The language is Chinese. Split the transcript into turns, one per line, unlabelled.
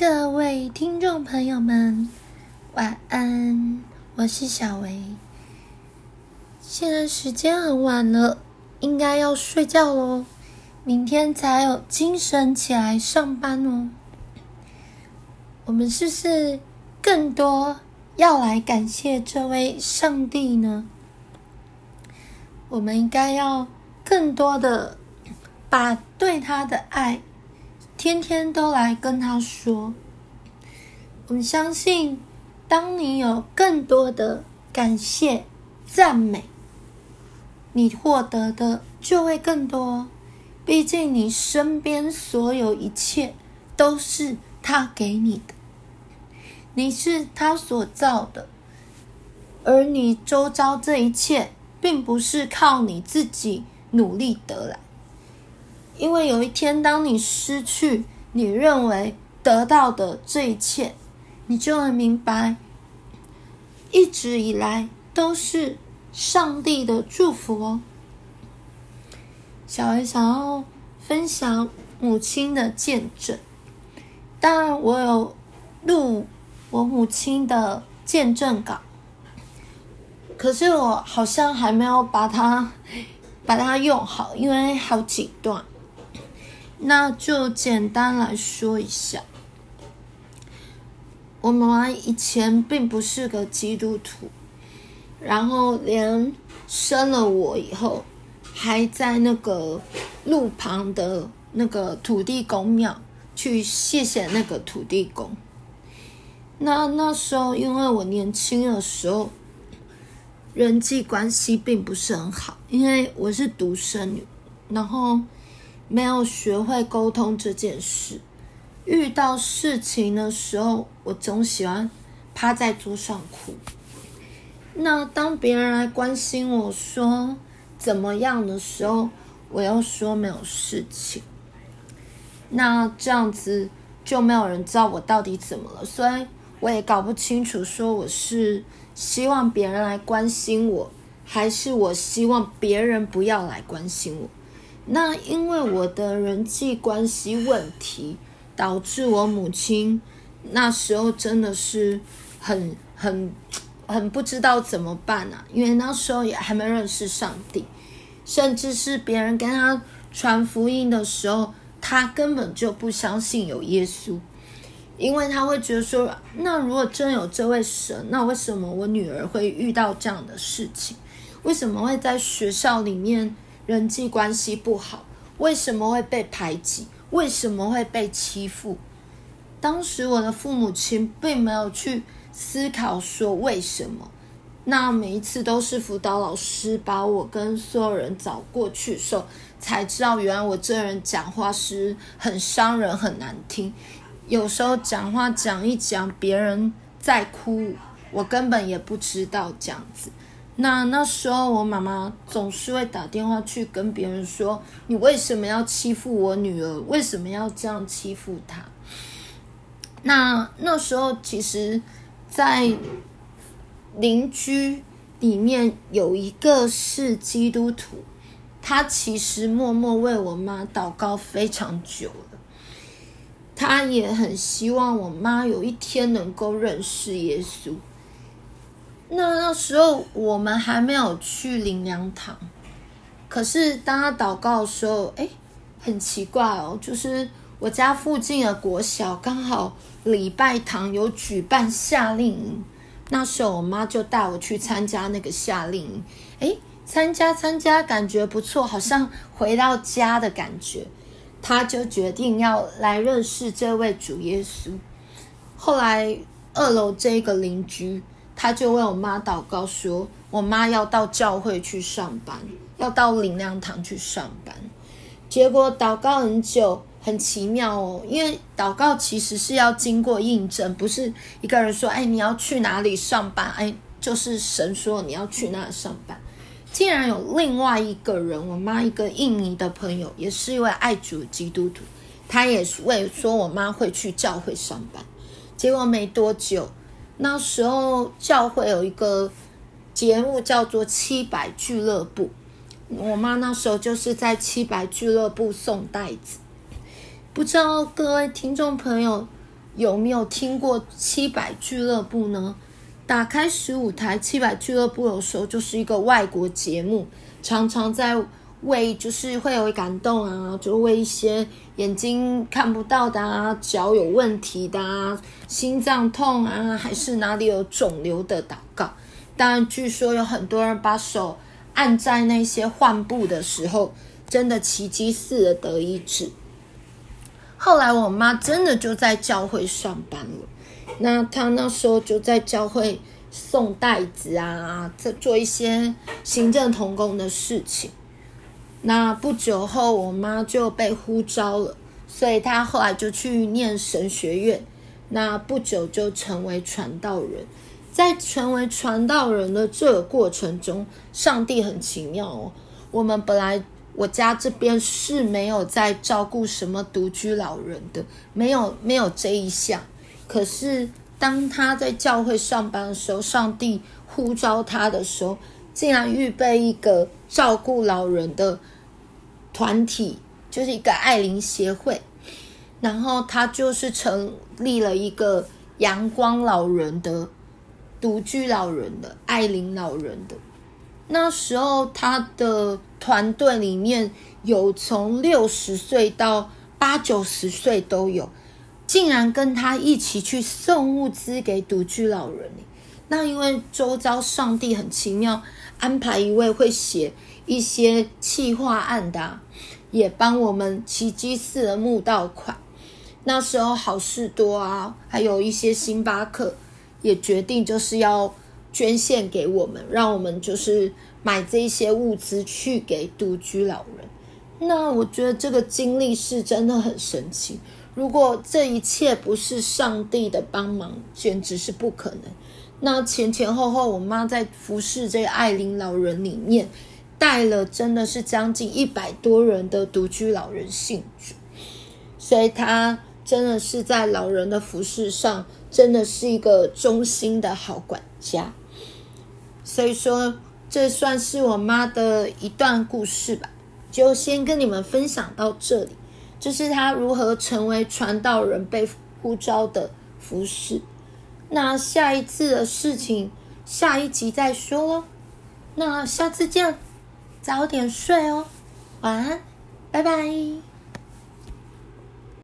各位听众朋友们，晚安，我是小薇。现在时间很晚了，应该要睡觉喽，明天才有精神起来上班哦。我们是不是更多要来感谢这位上帝呢？我们应该要更多的把对他的爱。天天都来跟他说，我们相信，当你有更多的感谢、赞美，你获得的就会更多。毕竟你身边所有一切都是他给你的，你是他所造的，而你周遭这一切，并不是靠你自己努力得来。因为有一天，当你失去你认为得到的这一切，你就会明白，一直以来都是上帝的祝福哦。小孩想要分享母亲的见证，当然我有录我母亲的见证稿，可是我好像还没有把它把它用好，因为好几段。那就简单来说一下，我妈妈以前并不是个基督徒，然后连生了我以后，还在那个路旁的那个土地公庙去谢谢那个土地公。那那时候，因为我年轻的时候，人际关系并不是很好，因为我是独生女，然后。没有学会沟通这件事，遇到事情的时候，我总喜欢趴在桌上哭。那当别人来关心我说怎么样的时候，我又说没有事情。那这样子就没有人知道我到底怎么了，所以我也搞不清楚，说我是希望别人来关心我，还是我希望别人不要来关心我。那因为我的人际关系问题，导致我母亲那时候真的是很很很不知道怎么办啊！因为那时候也还没认识上帝，甚至是别人跟他传福音的时候，他根本就不相信有耶稣，因为他会觉得说，那如果真有这位神，那为什么我女儿会遇到这样的事情？为什么会在学校里面？人际关系不好，为什么会被排挤？为什么会被欺负？当时我的父母亲并没有去思考说为什么。那每一次都是辅导老师把我跟所有人找过去的时候，才知道原来我这人讲话是很伤人、很难听。有时候讲话讲一讲，别人在哭，我根本也不知道这样子。那那时候，我妈妈总是会打电话去跟别人说：“你为什么要欺负我女儿？为什么要这样欺负她？”那那时候，其实，在邻居里面有一个是基督徒，他其实默默为我妈祷告非常久了，他也很希望我妈有一天能够认识耶稣。那那时候我们还没有去灵粮堂，可是当他祷告的时候，哎，很奇怪哦，就是我家附近的国小刚好礼拜堂有举办夏令营，那时候我妈就带我去参加那个夏令营，哎，参加参加感觉不错，好像回到家的感觉，他就决定要来认识这位主耶稣。后来二楼这个邻居。他就为我妈祷告说：“我妈要到教会去上班，要到灵粮堂去上班。”结果祷告很久，很奇妙哦。因为祷告其实是要经过印证，不是一个人说：“哎，你要去哪里上班？”哎，就是神说你要去那上班。竟然有另外一个人，我妈一个印尼的朋友，也是一位爱主基督徒，他也是为说我妈会去教会上班。结果没多久。那时候教会有一个节目叫做七百俱乐部，我妈那时候就是在七百俱乐部送袋子。不知道各位听众朋友有没有听过七百俱乐部呢？打开十五台七百俱乐部的时候，就是一个外国节目，常常在为就是会有感动啊，就为一些眼睛看不到的啊、脚有问题的啊、心脏痛啊，还是哪里有肿瘤的祷告。当然，据说有很多人把手按在那些患部的时候，真的奇迹似的得医治。后来我妈真的就在教会上班了。那她那时候就在教会送袋子啊，在做一些行政同工的事情。那不久后，我妈就被呼召了，所以她后来就去念神学院。那不久就成为传道人。在成为传道人的这个过程中，上帝很奇妙哦。我们本来我家这边是没有在照顾什么独居老人的，没有没有这一项。可是，当他在教会上班的时候，上帝呼召他的时候，竟然预备一个照顾老人的团体，就是一个爱灵协会。然后他就是成立了一个阳光老人的独居老人的爱灵老人的。那时候，他的团队里面有从六十岁到八九十岁都有。竟然跟他一起去送物资给独居老人，那因为周遭上帝很奇妙安排一位会写一些企划案的，也帮我们奇迹似的募到款。那时候好事多啊，还有一些星巴克也决定就是要捐献给我们，让我们就是买这些物资去给独居老人。那我觉得这个经历是真的很神奇。如果这一切不是上帝的帮忙，简直是不可能。那前前后后，我妈在服侍这个爱琳老人里面，带了真的是将近一百多人的独居老人信主，所以她真的是在老人的服侍上，真的是一个忠心的好管家。所以说，这算是我妈的一段故事吧，就先跟你们分享到这里。就是他如何成为传道人被呼召的服侍。那下一次的事情，下一集再说喽。那下次见，早点睡哦，晚安，拜拜。